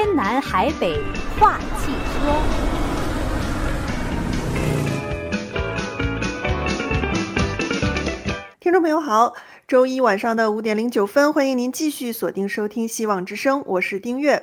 天南海北话汽车。听众朋友好，周一晚上的五点零九分，欢迎您继续锁定收听《希望之声》，我是丁月，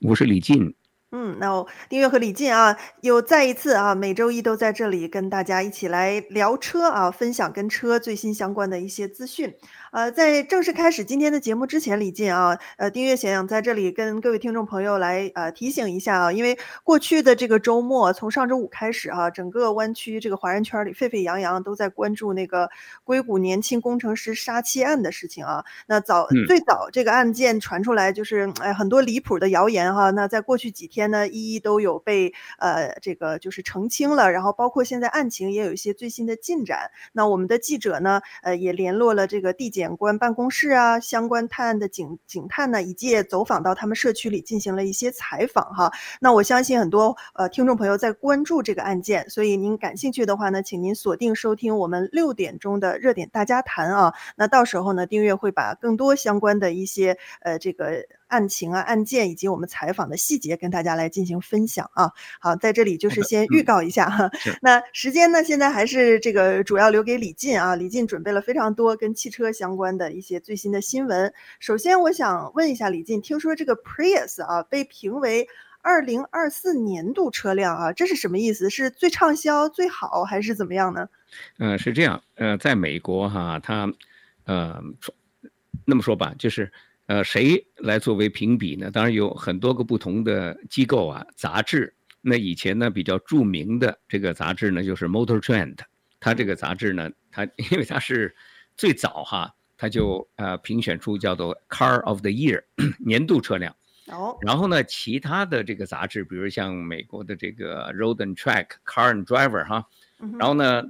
我是李进。嗯，那我丁月和李进啊，又再一次啊，每周一都在这里跟大家一起来聊车啊，分享跟车最新相关的一些资讯。呃，在正式开始今天的节目之前，李进啊，呃，丁月想在这里跟各位听众朋友来呃提醒一下啊，因为过去的这个周末，从上周五开始啊，整个湾区这个华人圈里沸沸扬扬都在关注那个硅谷年轻工程师杀妻案的事情啊。那早最早这个案件传出来就是哎很多离谱的谣言哈，那在过去几天呢，一一都有被呃这个就是澄清了，然后包括现在案情也有一些最新的进展。那我们的记者呢，呃也联络了这个地检。官办公室啊，相关探案的警警探呢，以及也走访到他们社区里进行了一些采访哈。那我相信很多呃听众朋友在关注这个案件，所以您感兴趣的话呢，请您锁定收听我们六点钟的热点大家谈啊。那到时候呢，订阅会把更多相关的一些呃这个。案情啊，案件以及我们采访的细节，跟大家来进行分享啊。好，在这里就是先预告一下哈。嗯、那时间呢，现在还是这个主要留给李进啊。李进准备了非常多跟汽车相关的一些最新的新闻。首先，我想问一下李进，听说这个 Prius 啊被评为二零二四年度车辆啊，这是什么意思？是最畅销、最好，还是怎么样呢？嗯、呃，是这样。呃，在美国哈，它呃，那么说吧，就是。呃，谁来作为评比呢？当然有很多个不同的机构啊，杂志。那以前呢，比较著名的这个杂志呢，就是 Motor Trend。它这个杂志呢，它 因为它是最早哈，它就呃评选出叫做 Car of the Year 年度车辆。哦。然后呢，其他的这个杂志，比如像美国的这个 Road and Track、Car and Driver 哈。然后呢，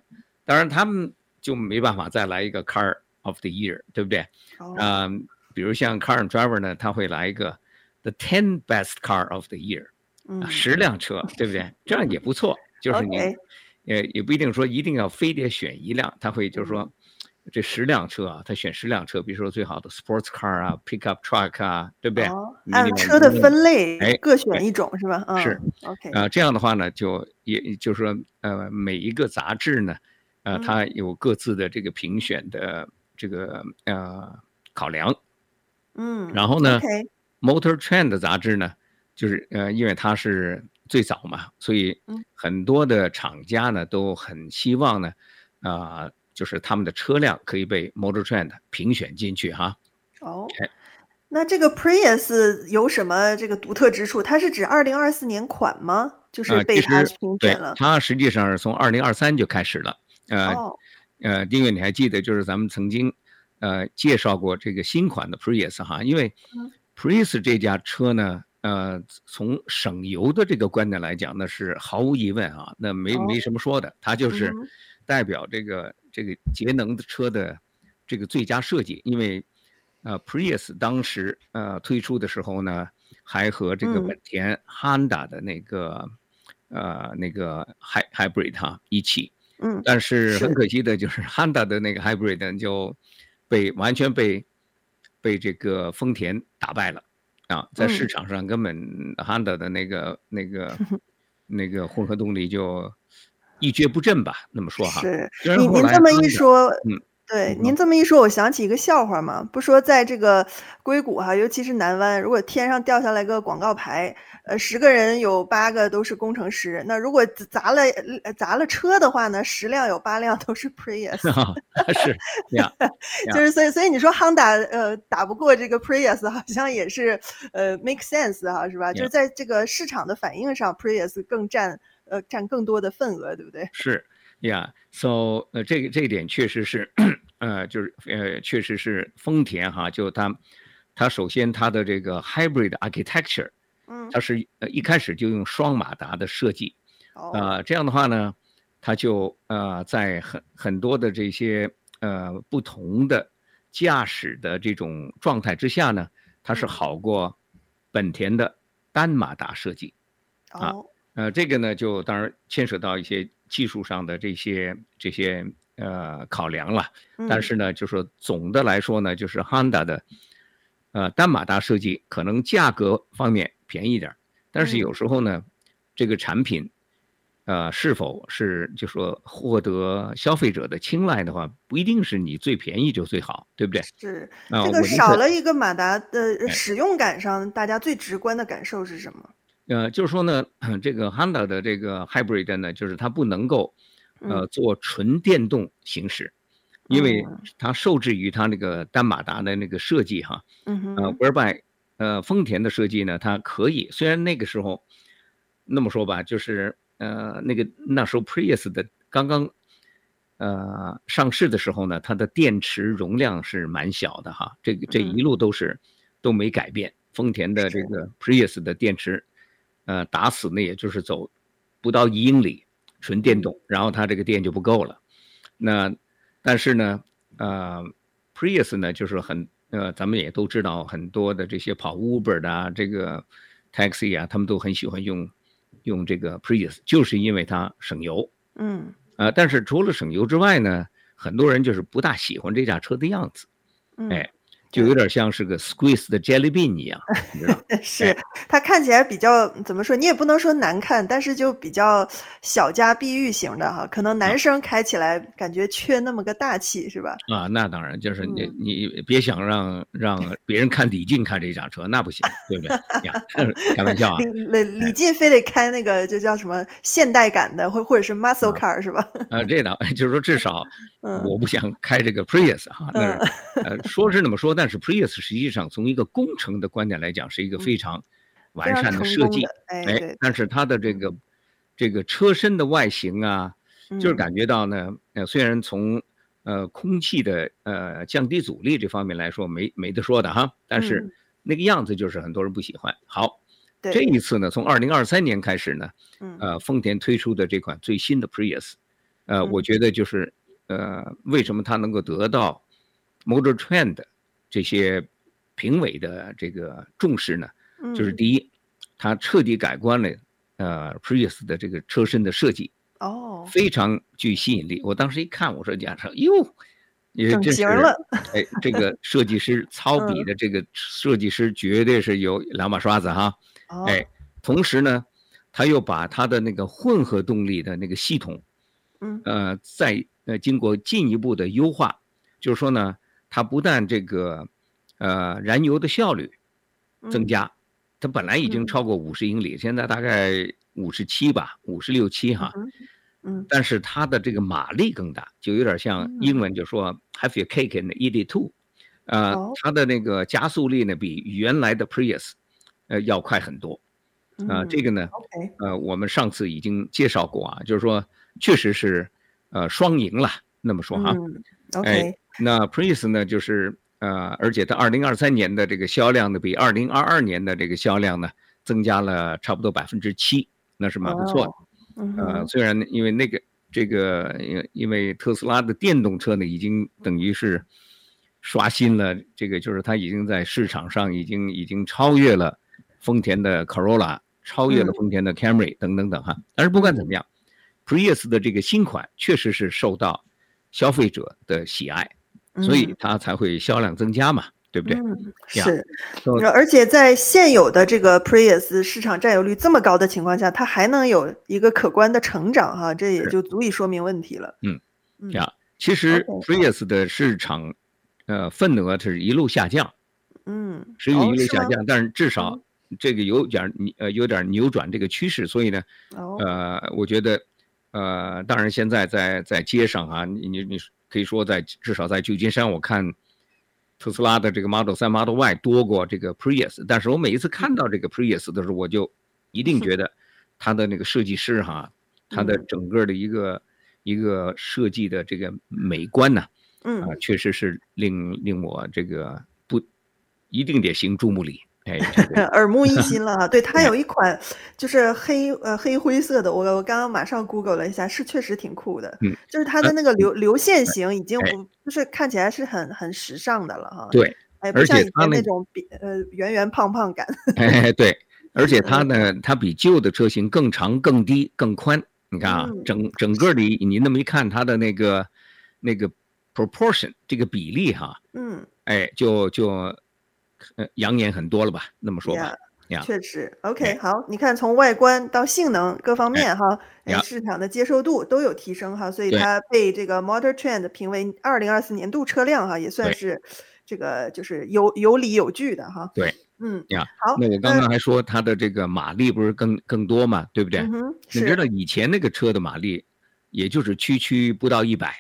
当然他们就没办法再来一个 Car of the Year，对不对？哦。嗯。比如像 Car and Driver 呢，他会来一个 The Ten Best Car of the Year，啊，十辆车，对不对？这样也不错，就是你，也也不一定说一定要非得选一辆，他会就是说，这十辆车啊，他选十辆车，比如说最好的 Sports Car 啊，Pickup Truck 啊，对不对？按车的分类，哎，各选一种是吧？嗯是，OK，啊，这样的话呢，就也就是说，呃，每一个杂志呢，呃，它有各自的这个评选的这个呃考量。嗯，然后呢. Motor Trend 杂志呢，就是呃，因为它是最早嘛，所以很多的厂家呢都很希望呢，啊、呃，就是他们的车辆可以被 Motor Trend 评选进去哈。哦、那这个 Prius 有什么这个独特之处？它是指二零二四年款吗？就是被它评选了？呃、它实际上是从二零二三就开始了。呃，oh. 呃，丁月你还记得，就是咱们曾经。呃，介绍过这个新款的 Prius 哈，因为 Prius 这家车呢，呃，从省油的这个观点来讲，那是毫无疑问啊，那没没什么说的，它就是代表这个这个节能的车的这个最佳设计，因为呃，Prius 当时呃推出的时候呢，还和这个本田 Honda 的那个呃那个 Hy Hybrid 哈一起，嗯，但是很可惜的就是 Honda 的那个 Hybrid 就。被完全被被这个丰田打败了啊，在市场上根本 Honda 的那个、嗯、那个 那个混合动力就一蹶不振吧，那么说哈。是，你您这么一说，嗯。对，您这么一说，我想起一个笑话嘛。不说在这个硅谷哈，尤其是南湾，如果天上掉下来个广告牌，呃，十个人有八个都是工程师。那如果砸了砸了车的话呢，十辆有八辆都是 Prius。是，呀，就是所以所以你说 Honda 呃打不过这个 Prius，好像也是呃 make sense 哈，是吧？就是在这个市场的反应上，Prius 更占呃占更多的份额，对不对？是。呀、yeah，so 呃，这个这一点确实是，呃，就是呃，确实是丰田哈，就它，它首先它的这个 hybrid architecture，嗯，它是呃一开始就用双马达的设计，哦，呃，这样的话呢，它就呃在很很多的这些呃不同的驾驶的这种状态之下呢，它是好过本田的单马达设计，啊，哦，呃，这个呢就当然牵扯到一些。技术上的这些这些呃考量了，但是呢，就是说总的来说呢，就是 Honda 的呃单马达设计可能价格方面便宜点，但是有时候呢，这个产品。呃，是否是就说获得消费者的青睐的话，不一定是你最便宜就最好，对不对？是，这个少了一个马达的使用感上，大家最直观的感受是什么？呃，就是说呢，这个 Honda 的这个 Hybrid 呢，就是它不能够呃做纯电动行驶，因为它受制于它那个单马达的那个设计哈。嗯哼。呃，whereby 呃丰田的设计呢，它可以，虽然那个时候那么说吧，就是。呃，那个那时候 Prius 的刚刚呃上市的时候呢，它的电池容量是蛮小的哈，这个这一路都是都没改变。丰田的这个 Prius 的电池，呃，打死呢也就是走不到一英里，纯电动，然后它这个电就不够了。那但是呢，呃，Prius 呢就是很呃，咱们也都知道很多的这些跑 Uber 的啊，这个 Taxi 啊，他们都很喜欢用。用这个 Prius 就是因为它省油，嗯，呃，但是除了省油之外呢，很多人就是不大喜欢这架车的样子，嗯、哎。就有点像是个 squeeze 的 jelly bean 一样 是它看起来比较怎么说？你也不能说难看，但是就比较小家碧玉型的哈，可能男生开起来感觉缺那么个大气，是吧？啊，那当然，就是你你别想让让别人看李进开这辆车，那不行，对不对？开玩笑啊！李李进非得开那个就叫什么现代感的，或或者是 muscle car 是吧？啊，这倒就是说至少我不想开这个 Prius 哈，那呃说是那么说，但是 Prius 实际上从一个工程的观点来讲，是一个非常完善的设计。哎，但是它的这个这个车身的外形啊，就是感觉到呢，呃，虽然从呃空气的呃降低阻力这方面来说没没得说的哈，但是那个样子就是很多人不喜欢。好，这一次呢，从二零二三年开始呢，呃，丰田推出的这款最新的 Prius，呃，我觉得就是呃，为什么它能够得到 Motor Trend 这些评委的这个重视呢，就是第一，它彻底改观了，呃，Prius 的这个车身的设计，哦，非常具吸引力。我当时一看，我说：“驾车哟，也整形了。”哎，这个设计师 操笔的这个设计师绝对是有两把刷子哈。哎，同时呢，他又把他的那个混合动力的那个系统，嗯，呃，再呃经过进一步的优化，就是说呢。它不但这个，呃，燃油的效率增加，它本来已经超过五十英里，现在大概五十七吧，五十六七哈，嗯，但是它的这个马力更大，就有点像英文就说 have your cake and eat it too，呃，它的那个加速力呢比原来的 Prius，呃，要快很多，啊，这个呢，呃，我们上次已经介绍过啊，就是说确实是，呃，双赢了，那么说哈，哎。那 Prius 呢，就是呃，而且它二零二三年的这个销量呢，比二零二二年的这个销量呢，增加了差不多百分之七，那是蛮不错的。Oh, uh. 呃，虽然因为那个这个，因因为特斯拉的电动车呢，已经等于是刷新了这个，就是它已经在市场上已经已经超越了丰田的 Corolla，超越了丰田的 Camry 等等等哈。但是不管怎么样，Prius 的这个新款确实是受到消费者的喜爱。所以它才会销量增加嘛，嗯、对不对？嗯，是。而且在现有的这个 Prius 市场占有率这么高的情况下，它还能有一个可观的成长哈，这也就足以说明问题了。嗯，呀，其实 Prius 的市场呃份额是一路下降，嗯，是一路下降，但是至少这个有点呃有点扭转这个趋势，所以呢，呃，我觉得呃，当然现在在在街上啊，你你你。可以说，在至少在旧金山，我看特斯拉的这个 Model 3、Model Y 多过这个 Prius。但是我每一次看到这个 Prius 的时候，我就一定觉得它的那个设计师哈，它的整个的一个一个设计的这个美观呢，嗯，确实是令令我这个不一定得行注目礼。哎，耳目一新了哈！对，它有一款就是黑呃黑灰色的，我我刚刚马上 Google 了一下，是确实挺酷的。嗯，就是它的那个流流线型已经不就是看起来是很很时尚的了哈。对，哎，不像以前那种比呃圆圆胖胖感。哎，对，而且 它呢，它比旧的车型更长、更低、更宽。你看啊，整整个的你那么一看，它的那个那个 proportion 这个比例哈，嗯，哎，就就。呃，养眼很多了吧？那么说吧，呀，确实，OK，好，你看从外观到性能各方面哈，哎，市场的接受度都有提升哈，所以它被这个 Motor Trend 评为二零二四年度车辆哈，也算是这个就是有有理有据的哈。对，嗯呀，好，那我刚刚还说它的这个马力不是更更多嘛，对不对？你知道以前那个车的马力也就是区区不到一百，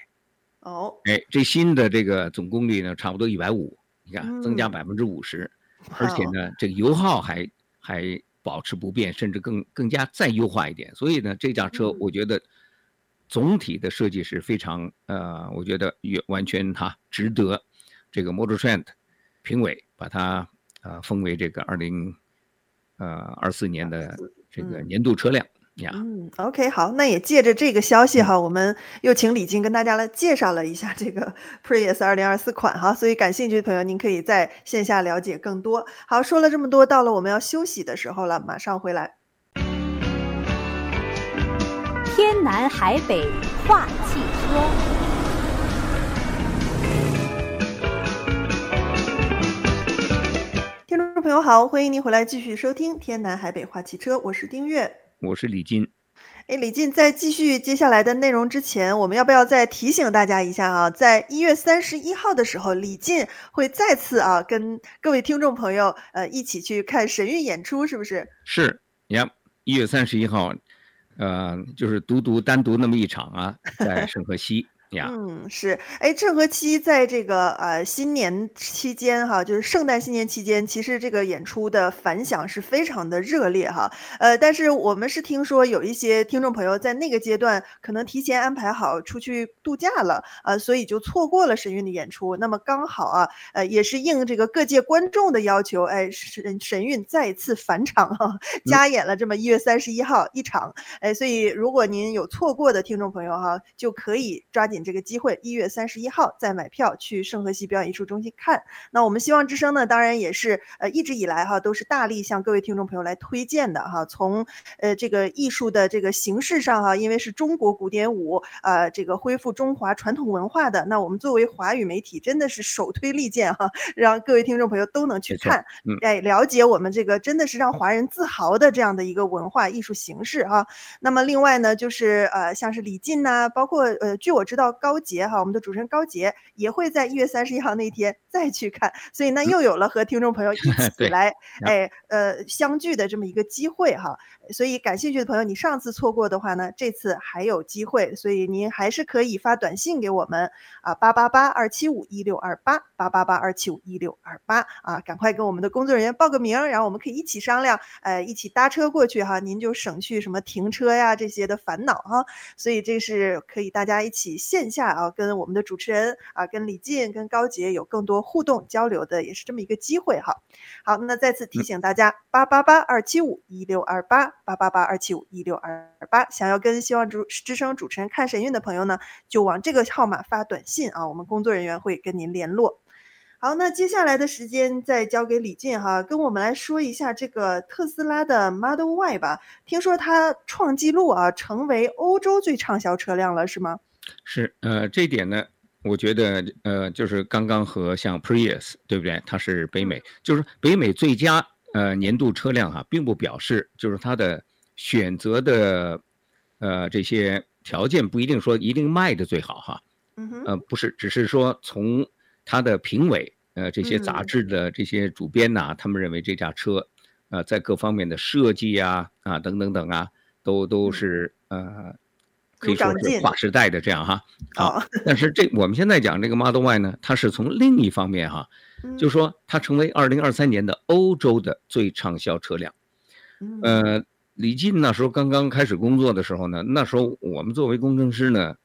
哦，哎，这新的这个总功率呢，差不多一百五，你看增加百分之五十，而且呢，这个油耗还。还保持不变，甚至更更加再优化一点。所以呢，这架车我觉得总体的设计是非常呃，我觉得也完全哈值得这个 Motor Trend 评委把它呃封为这个二零呃二四年的这个年度车辆。嗯，OK，好，那也借着这个消息哈，我们又请李静跟大家来介绍了一下这个 Prius 二零二四款哈，所以感兴趣的朋友您可以在线下了解更多。好，说了这么多，到了我们要休息的时候了，马上回来。天南海北话汽车，听众朋友好，欢迎您回来继续收听天南海北话汽车，我是丁月。我是李金，哎，李进，在继续接下来的内容之前，我们要不要再提醒大家一下啊？在一月三十一号的时候，李进会再次啊跟各位听众朋友呃一起去看神韵演出，是不是？是呀，一月三十一号，呃，就是独独单独那么一场啊，在 圣河西。嗯，是，哎，郑和七在这个呃新年期间哈，就是圣诞新年期间，其实这个演出的反响是非常的热烈哈，呃，但是我们是听说有一些听众朋友在那个阶段可能提前安排好出去度假了，呃，所以就错过了神韵的演出。那么刚好啊，呃，也是应这个各界观众的要求，哎，神神韵再次返场哈，加演了这么一月三十一号一场，哎，所以如果您有错过的听众朋友哈，就可以抓紧。这个机会，一月三十一号再买票去圣荷西表演艺术中心看。那我们希望之声呢，当然也是呃一直以来哈都是大力向各位听众朋友来推荐的哈。从呃这个艺术的这个形式上哈，因为是中国古典舞，呃这个恢复中华传统文化的，那我们作为华语媒体真的是首推利剑哈，让各位听众朋友都能去看，哎了解我们这个真的是让华人自豪的这样的一个文化艺术形式哈。那么另外呢，就是呃像是李进呐，包括呃据我知道。高杰哈，我们的主持人高杰也会在一月三十一号那天 再去看，所以呢又有了和听众朋友一 起来，哎，呃，相聚的这么一个机会哈。所以感兴趣的朋友，你上次错过的话呢，这次还有机会，所以您还是可以发短信给我们啊，八八八二七五一六二八八八八二七五一六二八啊，赶快跟我们的工作人员报个名，然后我们可以一起商量，呃，一起搭车过去哈，您就省去什么停车呀这些的烦恼哈。所以这是可以大家一起线下啊，跟我们的主持人啊，跟李进、跟高杰有更多互动交流的，也是这么一个机会哈。好，那再次提醒大家，八八八二七五一六二八。八八八二七五一六二八，想要跟希望主之声主持人看神韵的朋友呢，就往这个号码发短信啊，我们工作人员会跟您联络。好，那接下来的时间再交给李进哈，跟我们来说一下这个特斯拉的 Model Y 吧。听说它创纪录啊，成为欧洲最畅销车辆了，是吗？是，呃，这一点呢，我觉得呃，就是刚刚和像 Prius 对不对？它是北美，就是北美最佳。呃，年度车辆哈、啊，并不表示就是它的选择的，呃，这些条件不一定说一定卖的最好哈。嗯哼。呃，不是，只是说从它的评委，呃，这些杂志的这些主编呐、啊，他们认为这架车，呃，在各方面的设计啊，啊，等等等啊，都都是呃，可以说是划时代的这样哈。好，但是这我们现在讲这个 Model Y 呢，它是从另一方面哈。就说它成为二零二三年的欧洲的最畅销车辆。呃，李进那时候刚刚开始工作的时候呢，那时候我们作为工程师呢，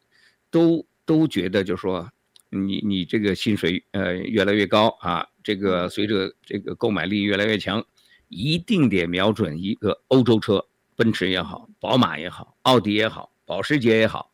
都都觉得就是说你你这个薪水呃越来越高啊，这个随着这个购买力越来越强，一定得瞄准一个欧洲车，奔驰也好，宝马也好，奥迪也好，保时捷也好。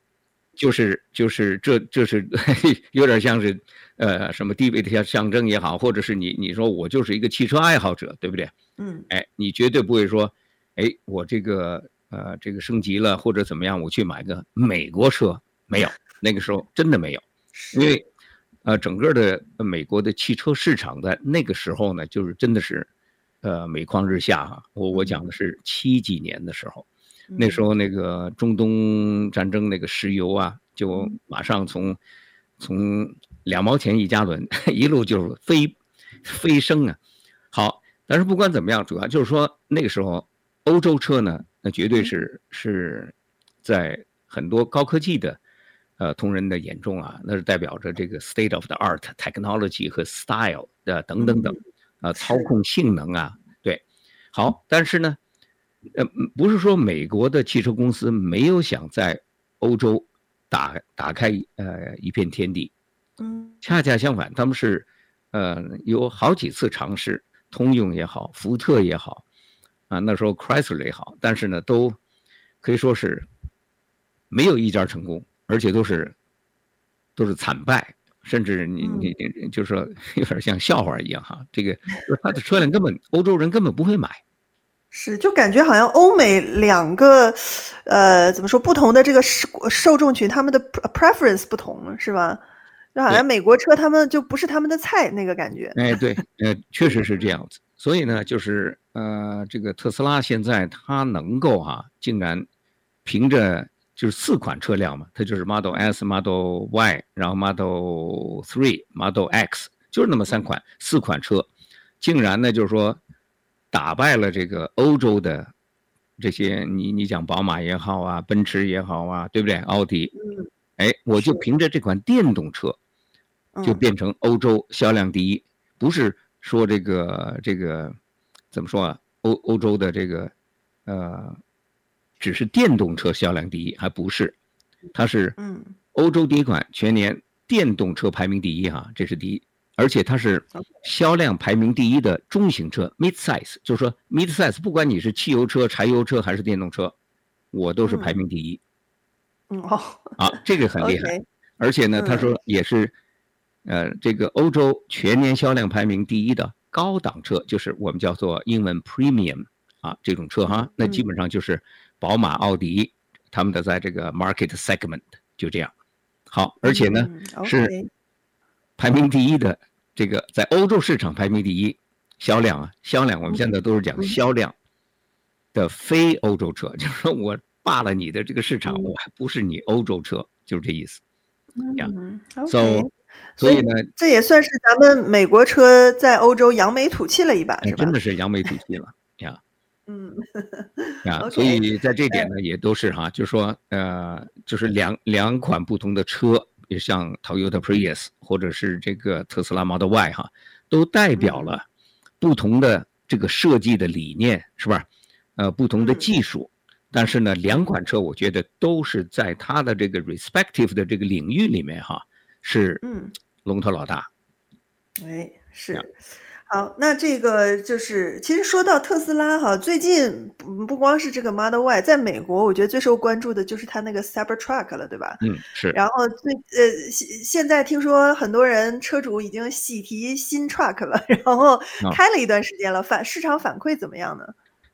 就是就是这这是 有点像是，呃，什么地位的象象征也好，或者是你你说我就是一个汽车爱好者，对不对？嗯，哎，你绝对不会说，哎，我这个呃这个升级了或者怎么样，我去买个美国车，没有，那个时候真的没有，因为呃整个的美国的汽车市场在那个时候呢，就是真的是呃每况日下哈。我我讲的是七几年的时候，那时候那个中东战争那个石油啊，就马上从从两毛钱一加仑 一路就飞飞升啊。好，但是不管怎么样，主要就是说那个时候欧洲车呢，那绝对是是在很多高科技的。呃，同仁的眼中啊，那是代表着这个 state of the art technology 和 style 的等等等，啊，操控性能啊，对，好，但是呢，呃，不是说美国的汽车公司没有想在欧洲打打开呃一片天地，嗯，恰恰相反，他们是呃有好几次尝试，通用也好，福特也好，啊，那时候 Chrysler 也好，但是呢，都可以说是没有一家成功。而且都是都是惨败，甚至你你就是说有点像笑话一样哈。这个就他的车辆根本欧洲人根本不会买，是就感觉好像欧美两个呃怎么说不同的这个受受众群，他们的 preference 不同是吧？就好像美国车他们就不是他们的菜那个感觉。哎，对，呃，确实是这样子。所以呢，就是呃，这个特斯拉现在它能够哈、啊，竟然凭着。就是四款车辆嘛，它就是 Model S、Model Y，然后 Model Three、Model X，就是那么三款，四款车，竟然呢就是说打败了这个欧洲的这些，你你讲宝马也好啊，奔驰也好啊，对不对？奥迪，哎，我就凭着这款电动车，就变成欧洲销量第一，不是说这个这个怎么说啊？欧欧洲的这个呃。只是电动车销量第一，还不是，它是嗯。欧洲第一款全年电动车排名第一哈，这是第一，而且它是销量排名第一的中型车 mid size，就是说 mid size，不管你是汽油车、柴油车还是电动车，我都是排名第一。嗯。哦，啊，这个很厉害，而且呢，他说也是，呃，这个欧洲全年销量排名第一的高档车，就是我们叫做英文 premium 啊这种车哈，那基本上就是。宝马、奥迪，他们的在这个 market segment 就这样好，而且呢、是排名第一的这个在欧洲市场排名第一销量啊，销量我们现在都是讲销量的非欧洲车，嗯、就是说我霸了你的这个市场，嗯、我还不是你欧洲车，就是这意思。嗯，so, okay, 所以呢，这也算是咱们美国车在欧洲扬眉吐气了一把，是吧？真的是扬眉吐气了呀。嗯，啊，所以在这点呢，也都是哈，就是说，呃，就是两两款不同的车，也像 Toyota Prius 或者是这个特斯拉 Model Y 哈，都代表了不同的这个设计的理念，是吧？呃，不同的技术，但是呢，两款车我觉得都是在它的这个 respective 的这个领域里面哈，是嗯龙头老大。哎，是。好，那这个就是，其实说到特斯拉哈，最近不不光是这个 Model Y，在美国，我觉得最受关注的就是它那个 Cybertruck 了，对吧？嗯，是。然后最呃现现在听说很多人车主已经喜提新 Truck 了，然后开了一段时间了，哦、反市场反馈怎么样呢？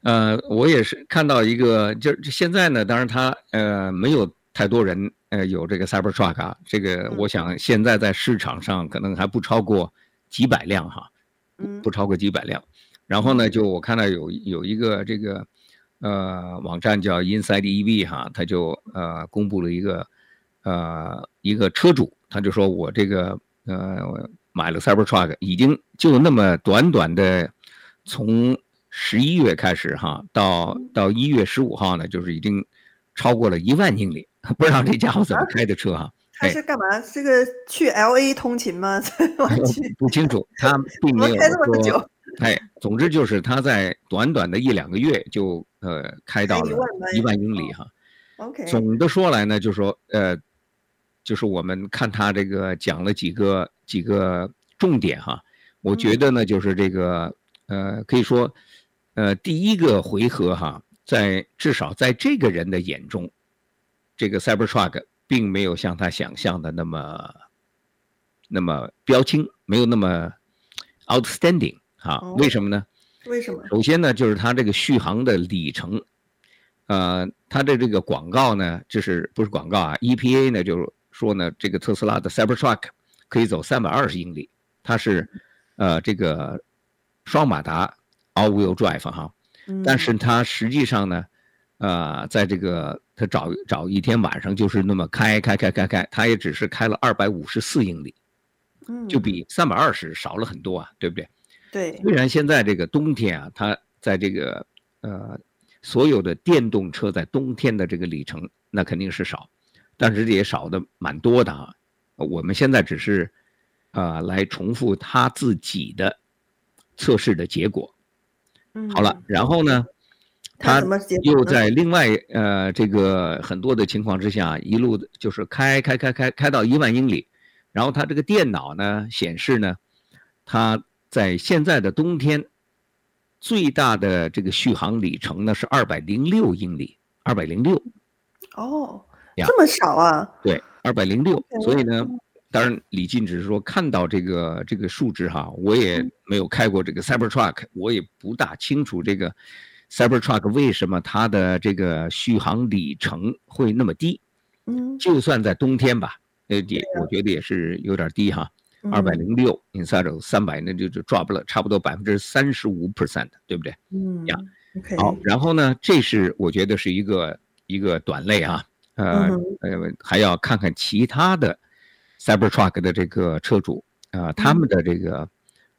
呃，我也是看到一个，就是现在呢，当然它呃没有太多人呃有这个 Cybertruck 啊，这个我想现在在市场上可能还不超过几百辆哈。不超过几百辆，然后呢，就我看到有有一个这个呃网站叫 Inside EV 哈，他就呃公布了一个呃一个车主，他就说我这个呃买了 Cybertruck，已经就那么短短的从十一月开始哈，到到一月十五号呢，就是已经超过了一万英里，不知道这家伙怎么开的车哈。他是干嘛？这个去 LA 通勤吗？不清楚，他 并没有说。哎，总之就是他在短短的一两个月就呃开到了一万英里哈。OK。总的说来呢，就是说呃，就是我们看他这个讲了几个几个重点哈。我觉得呢，就是这个呃，可以说呃，第一个回合哈，在至少在这个人的眼中，这个 Cybertruck。并没有像他想象的那么，那么标清，没有那么 outstanding 啊？为什么呢？为什么？首先呢，就是它这个续航的里程，呃，它的这个广告呢，就是不是广告啊？EPA 呢，就是说呢，这个特斯拉的 Cybertruck 可以走三百二十英里，它是呃这个双马达 all-wheel drive 哈，但是它实际上呢，呃，在这个他找找一天晚上就是那么开开开开开，他也只是开了二百五十四英里，就比三百二十少了很多啊，对不对？对。虽然现在这个冬天啊，它在这个呃所有的电动车在冬天的这个里程那肯定是少，但是这也少的蛮多的啊。我们现在只是啊、呃、来重复他自己的测试的结果。嗯。好了，然后呢？他又在另外呃这个很多的情况之下，一路就是开开开开开到一万英里，然后他这个电脑呢显示呢，他在现在的冬天最大的这个续航里程呢是二百零六英里，二百零六。哦，这么少啊？对，二百零六。所以呢，当然李进只是说看到这个这个数值哈，我也没有开过这个 Cybertruck，我也不大清楚这个。Cybertruck 为什么它的这个续航里程会那么低？嗯，就算在冬天吧，呃，也我觉得也是有点低哈，二百零六，inside 三百，那就就 drop 了差不多百分之三十五 percent，对不对？嗯，呀。好，然后呢，这是我觉得是一个一个短类啊，呃呃，还要看看其他的 Cybertruck 的这个车主啊，他们的这个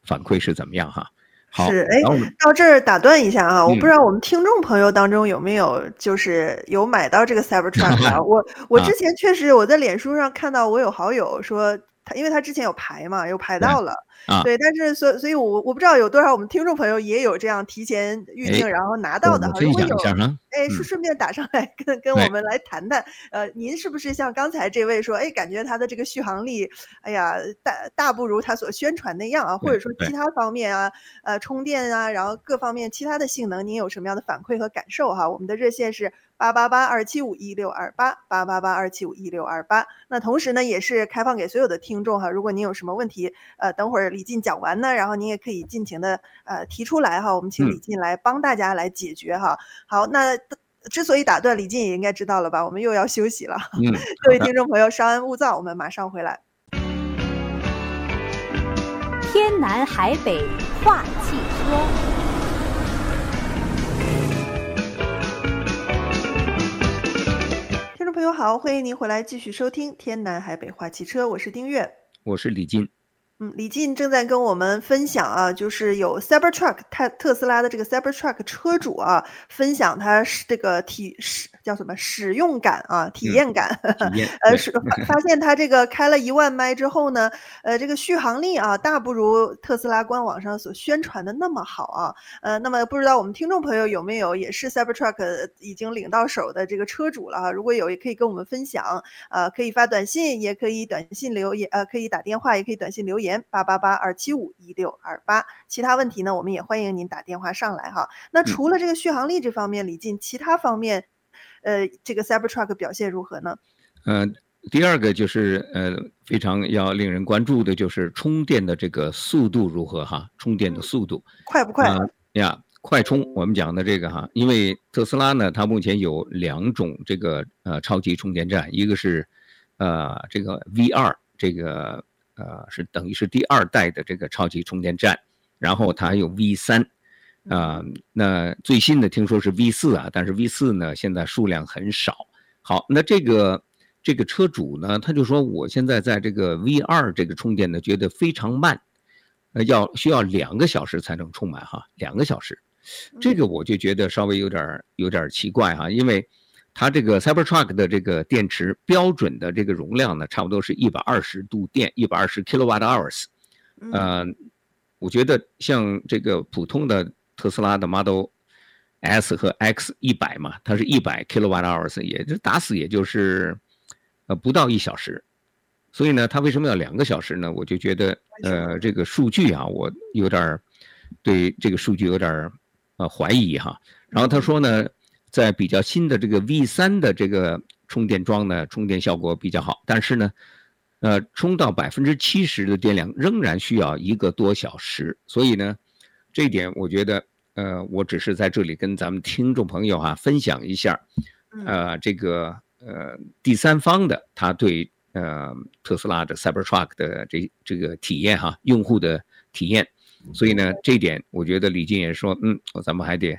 反馈是怎么样哈？是，哎，到这儿打断一下啊，我不知道我们听众朋友当中有没有就是有买到这个 Cybertruck 啊？我我之前确实我在脸书上看到我有好友说他，因为他之前有排嘛，有排到了。啊，对，但是所所以我，我我不知道有多少我们听众朋友也有这样提前预定然后拿到的哈。如果有，哎，顺顺便打上来跟跟我们来谈谈。呃，您是不是像刚才这位说，哎，感觉它的这个续航力，哎呀，大大不如它所宣传那样啊？或者说其他方面啊，呃，充电啊，然后各方面其他的性能，您有什么样的反馈和感受哈？我们的热线是。八八八二七五一六二八八八八二七五一六二八。那同时呢，也是开放给所有的听众哈。如果您有什么问题，呃，等会儿李进讲完呢，然后您也可以尽情的呃提出来哈。我们请李进来帮大家来解决哈。好，那之所以打断，李进也应该知道了吧？我们又要休息了。嗯，各位听众朋友，稍安勿躁，我们马上回来。天南海北话汽车。朋友好，欢迎您回来继续收听《天南海北话汽车》，我是丁月，我是李金。嗯，李进正在跟我们分享啊，就是有 Cybertruck 特特斯拉的这个 Cybertruck 车主啊，分享他是这个体使叫什么使用感啊，体验感。嗯、体验呃，是 发现他这个开了一万迈之后呢，呃，这个续航力啊，大不如特斯拉官网上所宣传的那么好啊。呃，那么不知道我们听众朋友有没有也是 Cybertruck 已经领到手的这个车主了啊？如果有，也可以跟我们分享。呃，可以发短信，也可以短信留言，呃，可以打电话，也可以短信留言。八八八二七五一六二八，其他问题呢，我们也欢迎您打电话上来哈。那除了这个续航力这方面，李进，其他方面，呃，这个 Cybertruck 表现如何呢？呃，第二个就是呃，非常要令人关注的就是充电的这个速度如何哈？充电的速度快不快？呃，呀，快充，我们讲的这个哈，因为特斯拉呢，它目前有两种这个呃超级充电站，一个是呃这个 V 二这个。呃，是等于是第二代的这个超级充电站，然后它还有 V 三，啊，那最新的听说是 V 四啊，但是 V 四呢现在数量很少。好，那这个这个车主呢，他就说我现在在这个 V 二这个充电呢，觉得非常慢，呃，要需要两个小时才能充满哈，两个小时，这个我就觉得稍微有点有点奇怪哈，因为。它这个 Cybertruck 的这个电池标准的这个容量呢，差不多是一百二十度电，一百二十 kilowatt hours。呃，我觉得像这个普通的特斯拉的 Model S 和 X 一百嘛，它是一百 kilowatt hours，也就打死也就是呃不到一小时。所以呢，它为什么要两个小时呢？我就觉得呃这个数据啊，我有点对这个数据有点呃怀疑哈。然后他说呢。在比较新的这个 V 三的这个充电桩呢，充电效果比较好，但是呢，呃，充到百分之七十的电量仍然需要一个多小时，所以呢，这一点我觉得，呃，我只是在这里跟咱们听众朋友哈、啊、分享一下，呃，这个呃第三方的他对呃特斯拉的 Cybertruck 的这这个体验哈，用户的体验，所以呢，这一点我觉得李静也说，嗯，咱们还得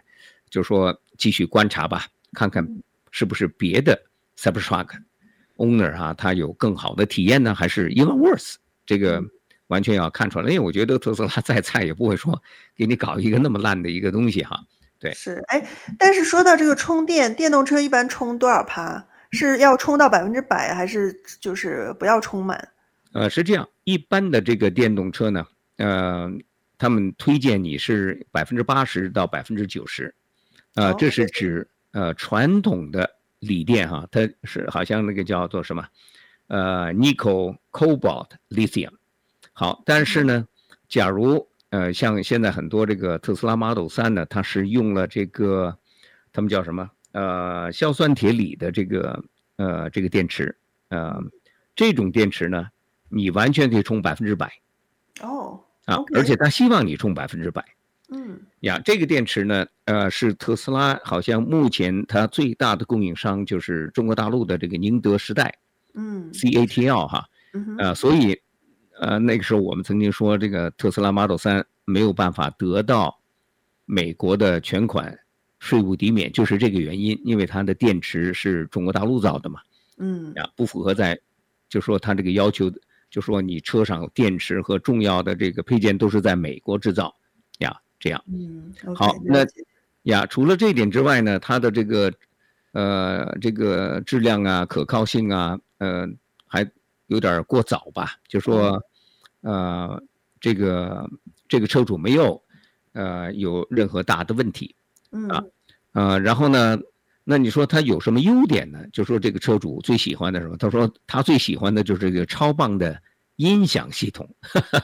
就说继续观察吧，看看是不是别的 Cybertruck owner 哈，他有更好的体验呢，还是 even worse？这个完全要看出来，因为我觉得特斯拉 再菜也不会说给你搞一个那么烂的一个东西哈。对，是哎，但是说到这个充电，电动车一般充多少趴？是要充到百分之百，还是就是不要充满？呃，是这样，一般的这个电动车呢，呃，他们推荐你是百分之八十到百分之九十，呃，这是指呃传统的锂电哈，它是好像那个叫做什么，呃，nickel cobalt lithium。好，但是呢，假如呃像现在很多这个特斯拉 Model 三呢，它是用了这个，他们叫什么？呃，硝酸铁锂的这个呃这个电池，呃，这种电池呢，你完全可以充百分之百。哦，啊，而且他希望你充百分之百。嗯，呀，这个电池呢，呃，是特斯拉好像目前它最大的供应商就是中国大陆的这个宁德时代。嗯，CATL 哈。嗯。呃，所以，呃，那个时候我们曾经说这个特斯拉 Model 3没有办法得到美国的全款。税务抵免就是这个原因，因为它的电池是中国大陆造的嘛，嗯，呀，不符合在，就说它这个要求，就说你车上电池和重要的这个配件都是在美国制造，呀，这样，嗯，好，那呀，除了这一点之外呢，它的这个，呃，这个质量啊、可靠性啊，呃，还有点过早吧，就说，呃，这个这个车主没有，呃，有任何大的问题。嗯啊，呃，然后呢，那你说他有什么优点呢？就说这个车主最喜欢的是什么？他说他最喜欢的就是这个超棒的音响系统。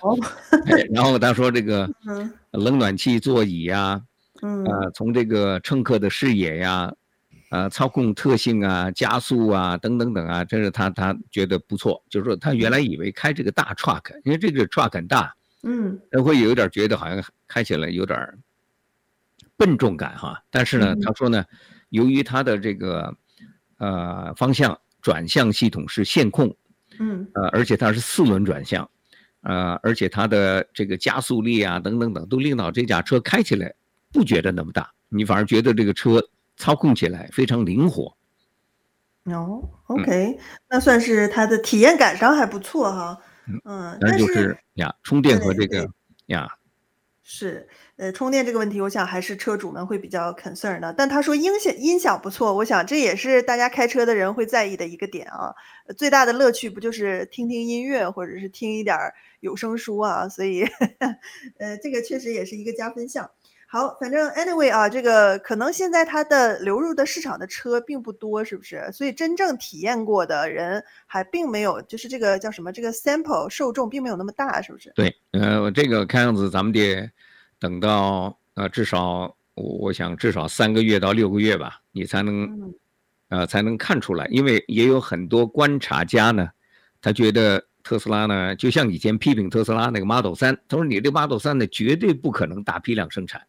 哦，然后他说这个冷暖气座椅呀，嗯，呃，从这个乘客的视野呀，呃，操控特性啊，加速啊，等等等啊，这是他他觉得不错。就是说他原来以为开这个大 truck，因为这个 truck 很大，嗯，他会有点觉得好像开起来有点。笨重感哈，但是呢，他说呢，由于它的这个呃方向转向系统是线控，嗯，呃，而且它是四轮转向，呃，而且它的这个加速力啊等等等都令到这架车开起来不觉得那么大，你反而觉得这个车操控起来非常灵活。哦，OK，嗯，那算是它的体验感上还不错哈。嗯，那就是呀，充电和这个呀。是，呃，充电这个问题，我想还是车主们会比较 concern 的。但他说音响音响不错，我想这也是大家开车的人会在意的一个点啊。最大的乐趣不就是听听音乐，或者是听一点有声书啊？所以，呃，这个确实也是一个加分项。好，反正 anyway 啊，这个可能现在它的流入的市场的车并不多，是不是？所以真正体验过的人还并没有，就是这个叫什么？这个 sample 受众并没有那么大，是不是？对，呃，这个看样子咱们得等到呃至少我我想至少三个月到六个月吧，你才能、嗯、呃才能看出来，因为也有很多观察家呢，他觉得特斯拉呢，就像以前批评特斯拉那个 Model 3，他说你这 Model 3呢绝对不可能大批量生产。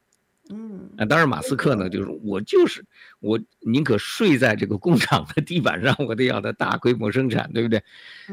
嗯，啊，当然，马斯克呢，就是我就是我宁可睡在这个工厂的地板上，我都要它大规模生产，对不对？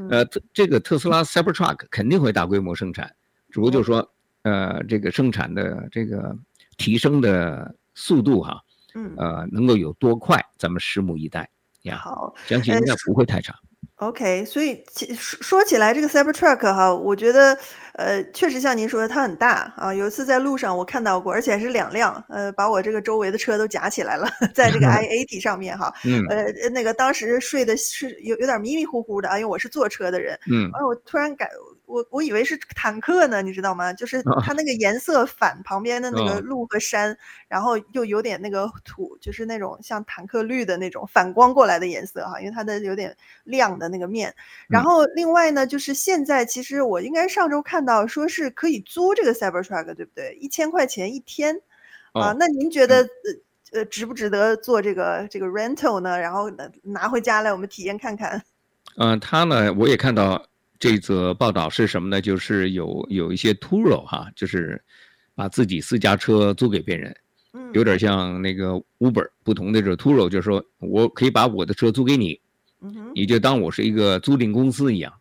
呃，这个特斯拉 Cybertruck 肯定会大规模生产，只不过就是说，呃，这个生产的这个提升的速度哈，嗯，呃，能够有多快，咱们拭目以待呀。好，相信应该不会太长。OK，所以其说起来，这个 Cybertruck 哈，我觉得，呃，确实像您说的，它很大啊。有一次在路上我看到过，而且还是两辆，呃，把我这个周围的车都夹起来了，在这个 IAT 上面哈。嗯。呃，那个当时睡的是有有点迷迷糊糊的啊，因为我是坐车的人。嗯。哎，我突然感。我我以为是坦克呢，你知道吗？就是它那个颜色反旁边的那个路和山，哦、然后又有点那个土，就是那种像坦克绿的那种反光过来的颜色哈，因为它的有点亮的那个面。然后另外呢，就是现在其实我应该上周看到说是可以租这个 Cybertruck，对不对？一千块钱一天啊。那您觉得呃呃值不值得做这个这个 rental 呢？然后拿回家来我们体验看看。嗯、呃，他呢我也看到。这则报道是什么呢？就是有有一些 Turo 哈，就是把自己私家车租给别人，有点像那个 Uber，不同的这 Turo 就是说我可以把我的车租给你，你就当我是一个租赁公司一样，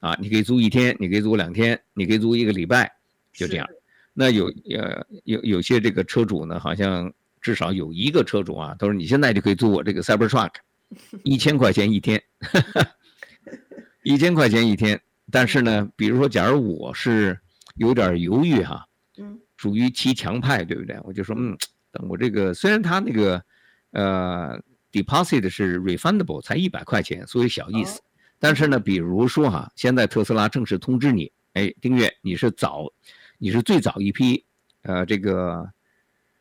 啊，你可以租一天，你可以租两天，你可以租一个礼拜，就这样。那有呃有有些这个车主呢，好像至少有一个车主啊，他说你现在就可以租我这个 Cybertruck，一千块钱一天，一千块钱一天。但是呢，比如说，假如我是有点犹豫哈，嗯，属于骑墙派，对不对？我就说，嗯，等我这个虽然他那个呃 deposit 是 refundable，才一百块钱，所以小意思。但是呢，比如说哈，现在特斯拉正式通知你，哎，丁月，你是早，你是最早一批，呃，这个，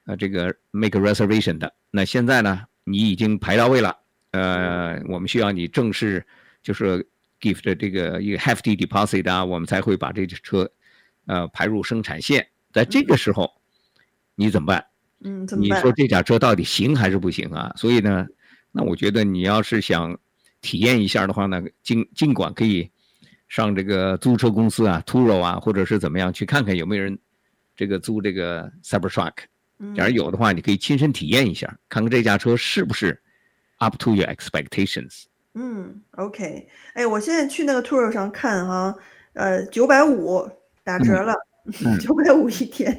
呃，这个 make a reservation 的。那现在呢，你已经排到位了，呃，我们需要你正式就是 give 的这个一个 hefty deposit 啊，我们才会把这车，呃，排入生产线。在这个时候，你怎么办？嗯，怎么办？你说这架车到底行还是不行啊？所以呢，那我觉得你要是想。体验一下的话呢，尽尽管可以上这个租车公司啊，Turo 啊，或者是怎么样去看看有没有人这个租这个 Cybertruck。假如有的话，你可以亲身体验一下，看看这架车是不是 up to your expectations。嗯，OK，哎，我现在去那个 Turo 上看哈，呃，九百五打折了，九百五一天，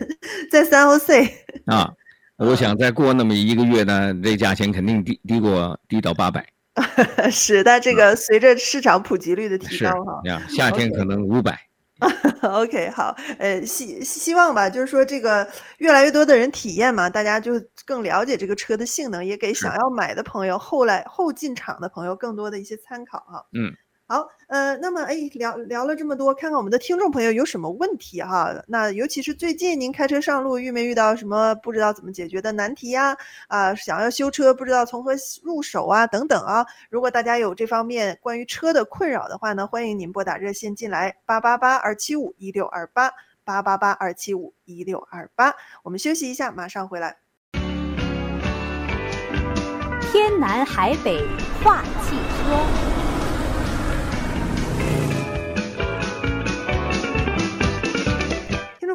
在 San Jose。啊，我想再过那么一个月呢，这价钱肯定低低过低到八百。是，但这个随着市场普及率的提高哈，夏天可能五百。OK，好，呃，希希望吧，就是说这个越来越多的人体验嘛，大家就更了解这个车的性能，也给想要买的朋友、后来后进场的朋友更多的一些参考哈。嗯。好，呃，那么，哎，聊聊了这么多，看看我们的听众朋友有什么问题哈？那尤其是最近您开车上路，遇没遇到什么不知道怎么解决的难题呀？啊，想要修车，不知道从何入手啊，等等啊。如果大家有这方面关于车的困扰的话呢，欢迎您拨打热线进来，八八八二七五一六二八，八八八二七五一六二八。我们休息一下，马上回来。天南海北话汽车。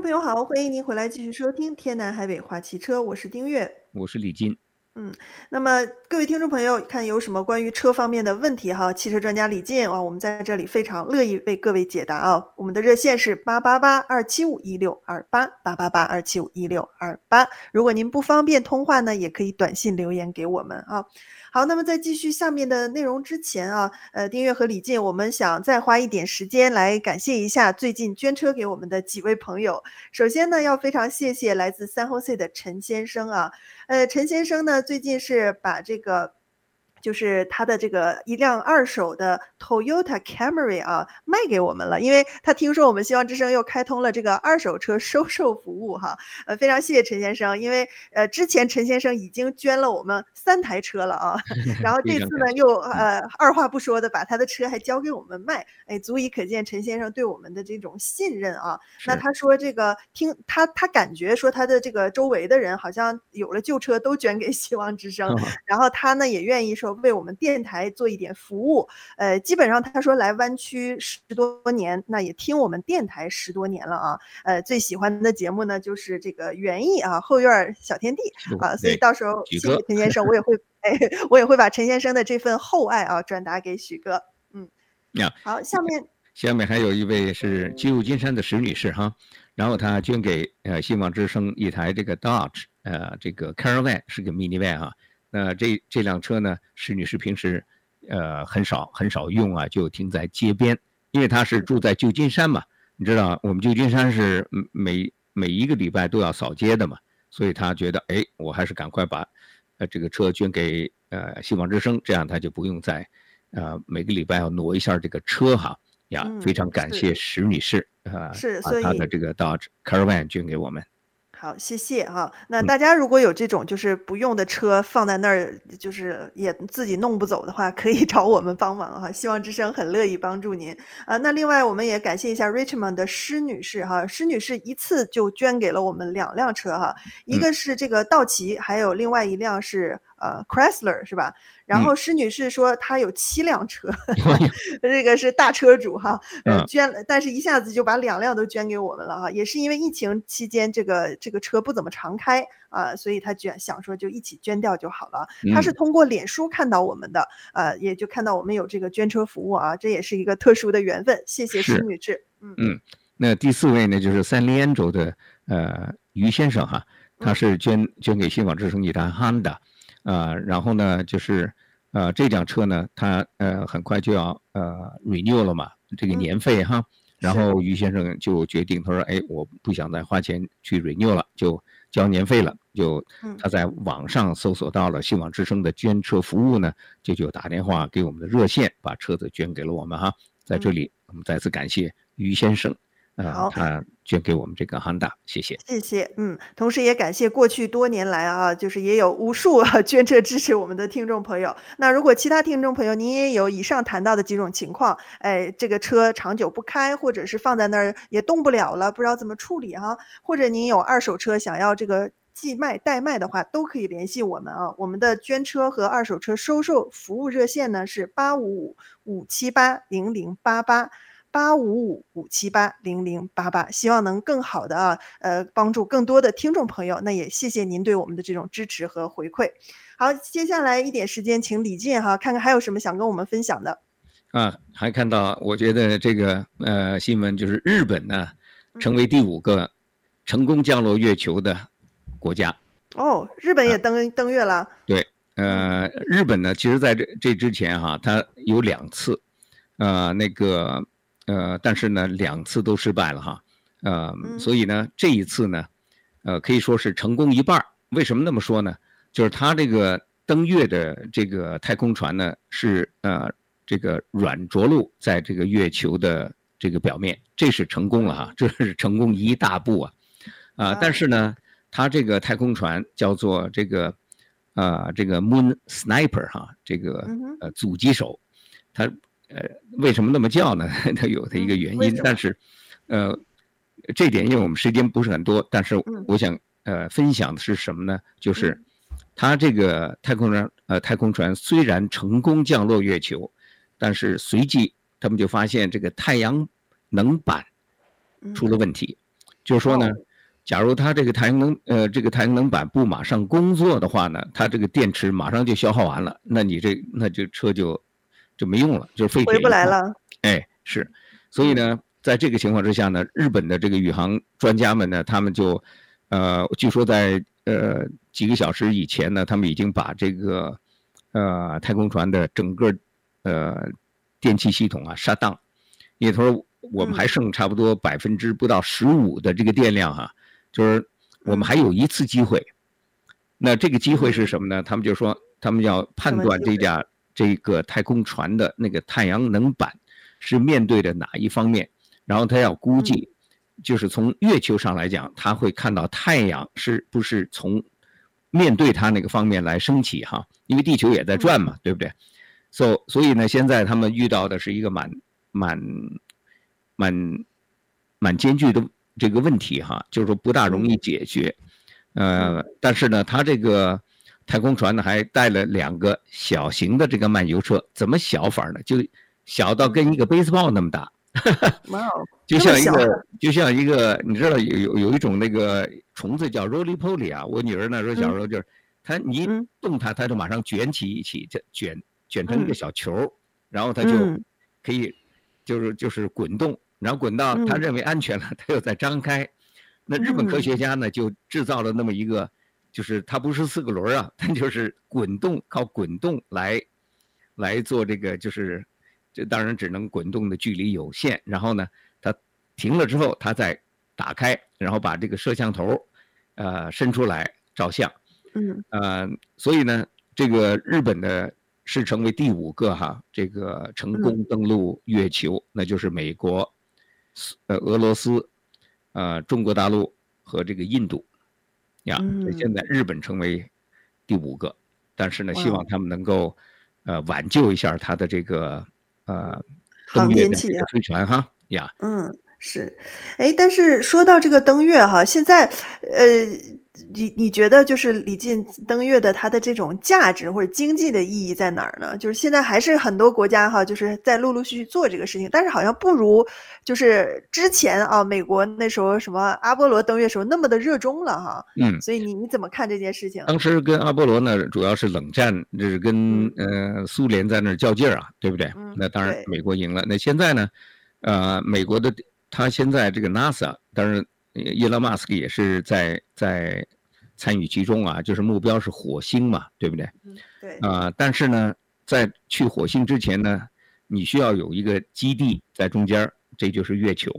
朋友好，欢迎您回来继续收听《天南海北话汽车》，我是丁月，我是李金。嗯，那么各位听众朋友，看有什么关于车方面的问题哈？汽车专家李进啊，我们在这里非常乐意为各位解答啊。我们的热线是八八八二七五一六二八八八八二七五一六二八。如果您不方便通话呢，也可以短信留言给我们啊。好，那么在继续下面的内容之前啊，呃，丁月和李静，我们想再花一点时间来感谢一下最近捐车给我们的几位朋友。首先呢，要非常谢谢来自三后 C 的陈先生啊，呃，陈先生呢最近是把这个。就是他的这个一辆二手的 Toyota Camry 啊，卖给我们了，因为他听说我们希望之声又开通了这个二手车收售服务哈，呃，非常谢谢陈先生，因为呃之前陈先生已经捐了我们三台车了啊，然后这次呢又呃二话不说的把他的车还交给我们卖，哎，足以可见陈先生对我们的这种信任啊。那他说这个听他他感觉说他的这个周围的人好像有了旧车都捐给希望之声，然后他呢也愿意说。为我们电台做一点服务，呃，基本上他说来湾区十多年，那也听我们电台十多年了啊，呃，最喜欢的节目呢就是这个园艺啊，后院小天地啊，所以到时候谢谢陈先生，我也会 哎，我也会把陈先生的这份厚爱啊转达给许哥，嗯，好，下面下面还有一位是旧金山的石女士哈，然后她捐给呃希望之声一台这个 Dodge 呃这个 Caravan 是个 minivan 哈。那这这辆车呢，石女士平时，呃，很少很少用啊，就停在街边，因为她是住在旧金山嘛，你知道，我们旧金山是每每一个礼拜都要扫街的嘛，所以她觉得，哎，我还是赶快把，呃，这个车捐给呃希望之声，这样她就不用再，呃，每个礼拜要挪一下这个车哈，呀，非常感谢石女士啊，是，把她的这个 Dodge Caravan 捐给我们。好，谢谢哈。那大家如果有这种就是不用的车放在那儿，就是也自己弄不走的话，可以 找我们帮忙哈。希望之声很乐意帮助您啊。那另外我们也感谢一下 Richmond 的施女士哈，施女士一次就捐给了我们两辆车哈，一个是这个道奇，还有另外一辆是呃 Chrysler 是吧？然后施女士说她有七辆车，嗯、这个是大车主哈，呃捐了，但是一下子就把两辆都捐给我们了哈，也是因为疫情期间这个这个车不怎么常开啊，所以她捐想说就一起捐掉就好了。她是通过脸书看到我们的，呃，也就看到我们有这个捐车服务啊，这也是一个特殊的缘分。谢谢施女士。嗯嗯，那第四位呢就是三连州的呃于先生哈，他是捐捐给新网之声一台 Honda，啊，然后呢就是呃这辆车呢，它呃很快就要呃 renew 了嘛，这个年费哈，然后于先生就决定他说，哎，我不想再花钱去 renew 了，就交年费了，就他在网上搜索到了新网之声的捐车服务呢，就就打电话给我们的热线，把车子捐给了我们哈，在这里我们再次感谢于先生。好，他捐给我们这个 Honda，谢谢，谢谢，嗯，同时也感谢过去多年来啊，就是也有无数啊捐车支持我们的听众朋友。那如果其他听众朋友您也有以上谈到的几种情况，哎，这个车长久不开，或者是放在那儿也动不了了，不知道怎么处理哈、啊，或者您有二手车想要这个寄卖代卖的话，都可以联系我们啊。我们的捐车和二手车收售服务热线呢是八五五五七八零零八八。八五五五七八零零八八，希望能更好的啊，呃，帮助更多的听众朋友。那也谢谢您对我们的这种支持和回馈。好，接下来一点时间，请李进哈，看看还有什么想跟我们分享的。啊，还看到，我觉得这个呃新闻就是日本呢，成为第五个成功降落月球的国家。哦，日本也登、啊、登月了。对，呃，日本呢，其实在这这之前哈，它有两次，呃，那个。呃，但是呢，两次都失败了哈，呃，所以呢，这一次呢，呃，可以说是成功一半。为什么那么说呢？就是他这个登月的这个太空船呢，是呃这个软着陆在这个月球的这个表面，这是成功了哈，这是成功一大步啊，啊、呃，但是呢，他这个太空船叫做这个啊、呃、这个 Moon Sniper 哈，这个呃阻击手，它。呃，为什么那么叫呢？它有它一个原因，但是，呃，这点因为我们时间不是很多，但是我想呃分享的是什么呢？就是，它这个太空船呃太空船虽然成功降落月球，但是随即他们就发现这个太阳能板出了问题，就是说呢，假如它这个太阳能呃这个太阳能板不马上工作的话呢，它这个电池马上就消耗完了，那你这那就车就。就没用了，就是废铁。回不来了。哎，是，所以呢，在这个情况之下呢，日本的这个宇航专家们呢，他们就，呃，据说在呃几个小时以前呢，他们已经把这个呃太空船的整个呃电气系统啊 shut down，因为他说我们还剩差不多百分之不到十五的这个电量哈、啊，就是我们还有一次机会。那这个机会是什么呢？他们就说他们要判断这架。这个太空船的那个太阳能板是面对着哪一方面？然后他要估计，就是从月球上来讲，他会看到太阳是不是从面对它那个方面来升起哈？因为地球也在转嘛，对不对？所、so, 所以呢，现在他们遇到的是一个蛮蛮蛮蛮艰巨的这个问题哈，就是说不大容易解决。呃，但是呢，他这个。太空船呢，还带了两个小型的这个漫游车，怎么小法呢？就小到跟一个 baseball 那么大，哇哦，就像一个就像一个，你知道有有有一种那个虫子叫 roly poly 啊，我女儿那时候小时候就是，它你一动它，它就马上卷起一起，就卷卷成一个小球，然后它就可以就是就是滚动，然后滚到它认为安全了，它又再张开。那日本科学家呢，就制造了那么一个。就是它不是四个轮儿啊，它就是滚动，靠滚动来来做这个，就是这当然只能滚动的距离有限。然后呢，它停了之后，它再打开，然后把这个摄像头呃伸出来照相。嗯，呃，所以呢，这个日本的是成为第五个哈，这个成功登陆月球，嗯、那就是美国、呃俄罗斯、呃中国大陆和这个印度。呀，现在日本成为第五个，但是呢，希望他们能够呃挽救一下他的这个呃登月的飞船哈呀。嗯，是，哎，但是说到这个登月哈，现在呃。你你觉得就是李进登月的它的这种价值或者经济的意义在哪儿呢？就是现在还是很多国家哈，就是在陆陆续续做这个事情，但是好像不如就是之前啊，美国那时候什么阿波罗登月时候那么的热衷了哈。嗯，所以你你怎么看这件事情？当时跟阿波罗呢，主要是冷战，就是跟呃苏联在那儿较劲儿啊，对不对？嗯，那当然美国赢了。那现在呢，呃，美国的他现在这个 NASA，当然。伊隆马斯克也是在在参与其中啊，就是目标是火星嘛，对不对？嗯，对。啊、呃，但是呢，在去火星之前呢，你需要有一个基地在中间，这就是月球。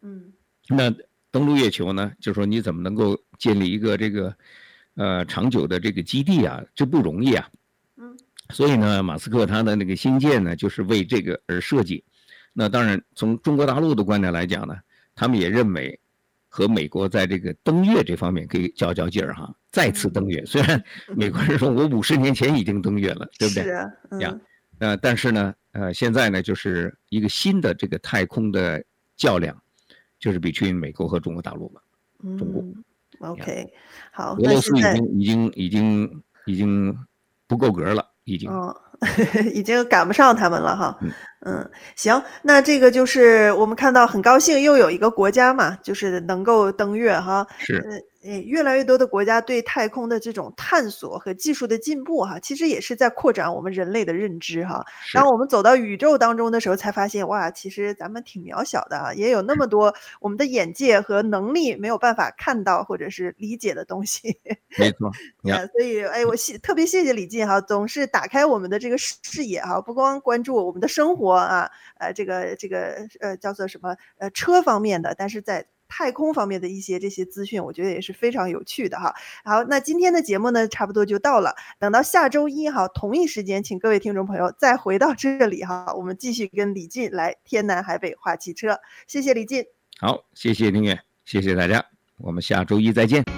嗯，那登陆月球呢，就是说你怎么能够建立一个这个呃长久的这个基地啊？这不容易啊。嗯，所以呢，马斯克他的那个星舰呢，就是为这个而设计。那当然，从中国大陆的观点来讲呢，他们也认为和美国在这个登月这方面可以较较劲儿哈，再次登月。虽然美国人说我五十年前已经登月了，对不对？是啊，嗯。呀，呃，但是呢，呃，现在呢，就是一个新的这个太空的较量，就是 between 美国和中国大陆了。中国。嗯，OK，好。俄罗斯已经已经已经已经不够格了，已经。哦 已经赶不上他们了哈，嗯，行，那这个就是我们看到很高兴又有一个国家嘛，就是能够登月哈，是。诶，越来越多的国家对太空的这种探索和技术的进步，哈，其实也是在扩展我们人类的认知，哈。当我们走到宇宙当中的时候，才发现，哇，其实咱们挺渺小的啊，也有那么多我们的眼界和能力没有办法看到或者是理解的东西。没错，啊，所以，哎，我谢特别谢谢李进哈，总是打开我们的这个视野哈，不光关注我们的生活我啊，呃，这个这个呃叫做什么呃车方面的，但是在。太空方面的一些这些资讯，我觉得也是非常有趣的哈。好，那今天的节目呢，差不多就到了。等到下周一哈，同一时间，请各位听众朋友再回到这里哈，我们继续跟李进来天南海北话汽车。谢谢李进。好，谢谢林远，谢谢大家，我们下周一再见。